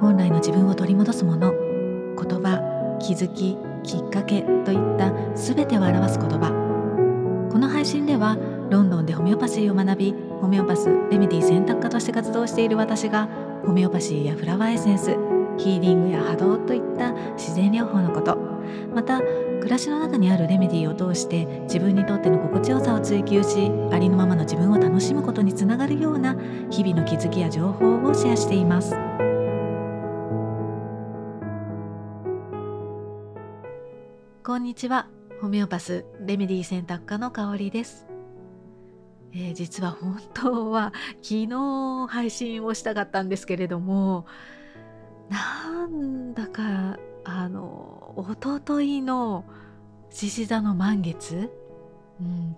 本来の自分を取り戻すもの。言葉気づききっかけといった全てを表す言葉。この配信ではロンドンでホメオパシーを学びホメオパスレメディ選択科として活動している私がホメオパシーやフラワーエッセンスヒーリングや波動といった自然療法のこと。また暮らしの中にあるレメディーを通して自分にとっての心地よさを追求しありのままの自分を楽しむことにつながるような日々の気づきや情報をシェアしています。こんにちは。ホメオパスレメディ選択科の香りです。えー、実は本当は昨日配信をしたかったんですけれどもなんだかあのおとといの獅子座の満月、うん、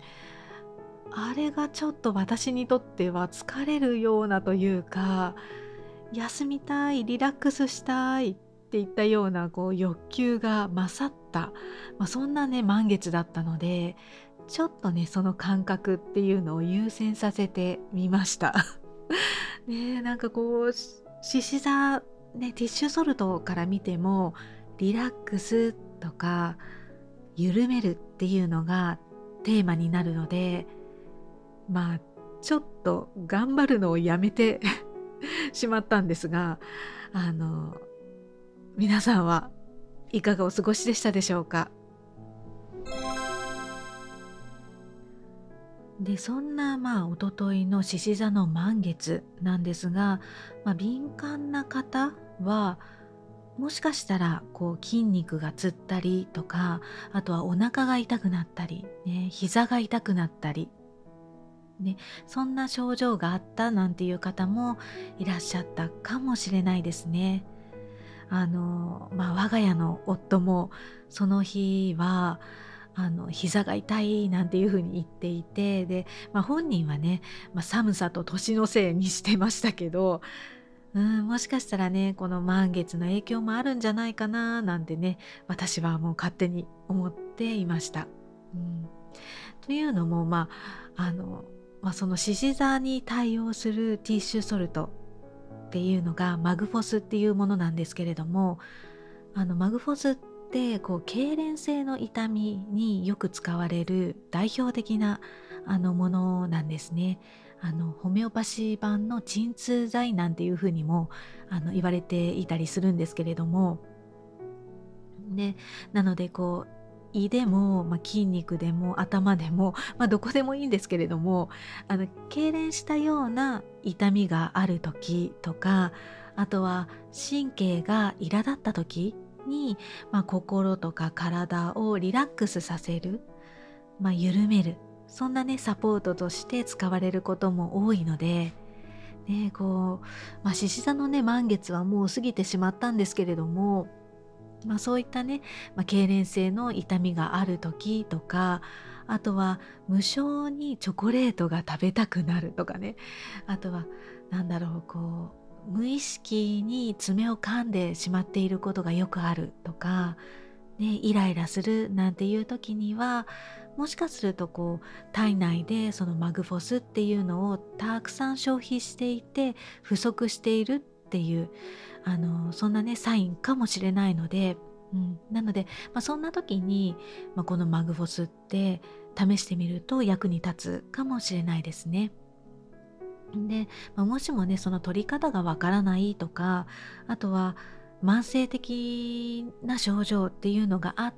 あれがちょっと私にとっては疲れるようなというか休みたいリラックスしたいっっていったようなこう欲求が勝った、まあ、そんなね満月だったのでちょっとねその感覚っていうのを優先させてみました。ねなんかこう獅子座ねティッシュソルトから見てもリラックスとか緩めるっていうのがテーマになるのでまあちょっと頑張るのをやめて しまったんですがあの皆さんはいかがお過ごしでしたでしょうか？でそんなまあおとといの獅子座の満月なんですが、まあ、敏感な方はもしかしたらこう筋肉がつったりとかあとはお腹が痛くなったり、ね、膝が痛くなったり、ね、そんな症状があったなんていう方もいらっしゃったかもしれないですね。あのまあ、我が家の夫もその日はあの膝が痛いなんていうふうに言っていてで、まあ、本人はね、まあ、寒さと年のせいにしてましたけどうんもしかしたらねこの満月の影響もあるんじゃないかななんてね私はもう勝手に思っていました。うん、というのもまああの、まあ、その獅子座に対応するティッシュソルトっていうのがマグフォスっていうものなんですけれどもあのマグフォスってこう痙攣性の痛みによく使われる代表的なあのものなんですね。あのホメオパシー版の鎮痛剤なんていうふうにもあの言われていたりするんですけれどもでなのでこう胃でも、まあ、筋肉でも頭でも、まあ、どこでもいいんですけれどもあの痙攣したような痛みがある時とかあとは神経が苛立った時に、まあ、心とか体をリラックスさせる、まあ、緩めるそんなねサポートとして使われることも多いので、ね、こう、まあ、獅子座のね満月はもう過ぎてしまったんですけれども、まあ、そういったね、まあ、痙攣性の痛みがある時とかあとは無性にチョコレートが食べたくなるとかね。あとは何だろうこう無意識に爪を噛んでしまっていることがよくあるとか、ね、イライラするなんていう時にはもしかするとこう体内でそのマグフォスっていうのをたくさん消費していて不足しているっていうあのそんなねサインかもしれないので、うん、なので、まあ、そんな時に、まあ、このマグフォスって試してみると役に立つかもしれないですね。で、まあ、もしもねその取り方がわからないとかあとは慢性的な症状っていうのがあっ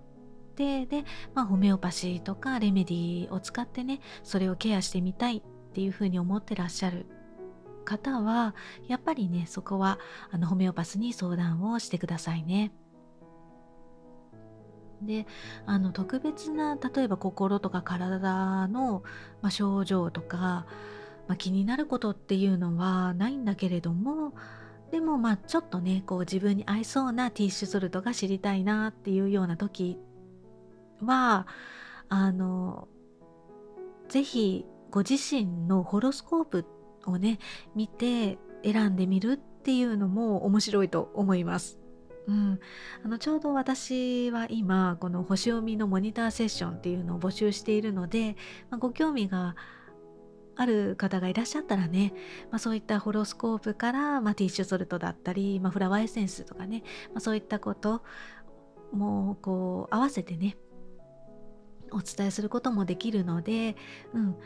てで、まあ、ホメオパシーとかレメディーを使ってねそれをケアしてみたいっていうふうに思ってらっしゃる方はやっぱりねそこはあのホメオパスに相談をしてくださいね。であの特別な例えば心とか体の、まあ、症状とかまあ、気になることっていうのはないんだけれどもでもまあちょっとねこう自分に合いそうなティッシュソルトが知りたいなっていうような時はあの是非ご自身のホロスコープっをね見て選んでみるっていうのも面白いと思います。うん、あのちょうど私は今この星読みのモニターセッションっていうのを募集しているので、まあ、ご興味がある方がいらっしゃったらね、まあ、そういったホロスコープから、まあ、ティッシュソルトだったり、まあ、フラワーエッセンスとかね、ま、そういったこともこう合わせてねお伝えすることもできるので、うん、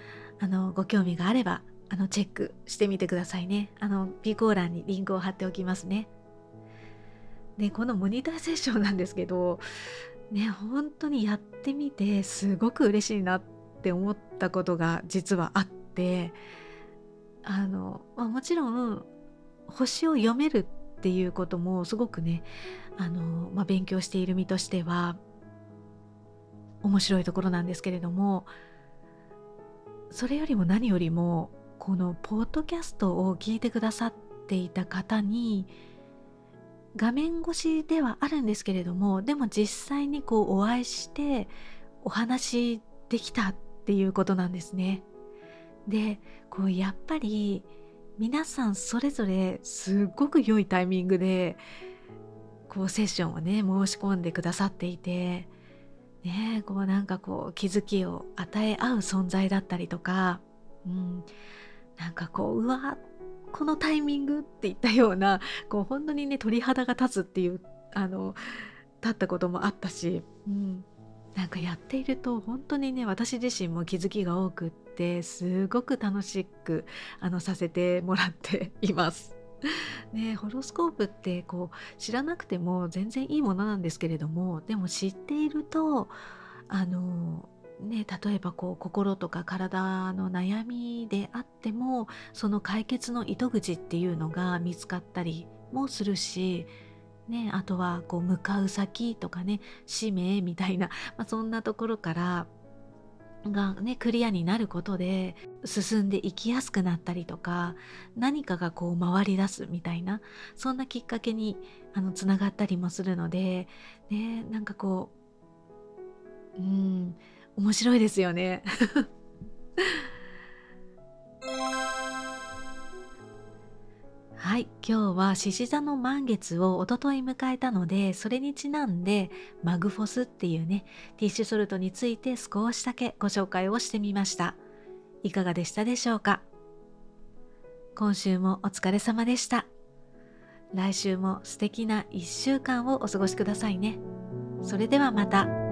あのご興味があればあのチェックしてみてくださいね。あの P コー欄にリンクを貼っておきますね。でこのモニターセッションなんですけどね本当にやってみてすごく嬉しいなって思ったことが実はあってあの、まあ、もちろん星を読めるっていうこともすごくねあの、まあ、勉強している身としては面白いところなんですけれどもそれよりも何よりもこのポッドキャストを聞いてくださっていた方に画面越しではあるんですけれどもでも実際にこうお会いしてお話できたっていうことなんですね。でこうやっぱり皆さんそれぞれすっごく良いタイミングでこうセッションをね申し込んでくださっていてねこうなんかこう気づきを与え合う存在だったりとか、うん、なんかこううわこのタイミングっていったような こう本当にね鳥肌が立つっていうあの立ったこともあったし、うん、なんかやっていると本当にね私自身も気づきが多くってすごく楽しくあのさせてもらっています。ね、ホロスコープってこう知らなくても全然いいものなんですけれどもでも知っているとあのね、例えばこう心とか体の悩みであってもその解決の糸口っていうのが見つかったりもするし、ね、あとはこう向かう先とかね使命みたいな、まあ、そんなところからがねクリアになることで進んでいきやすくなったりとか何かがこう回り出すみたいなそんなきっかけにあのつながったりもするのでねなんかこううん面白いですよねはい、今日は獅子座の満月をおととい迎えたので、それにちなんでマグフォスっていうね、ティッシュソルトについて少しだけご紹介をしてみました。いかがでしたでしょうか？今週もお疲れ様でした。来週も素敵な1週間をお過ごしくださいね。それではまた。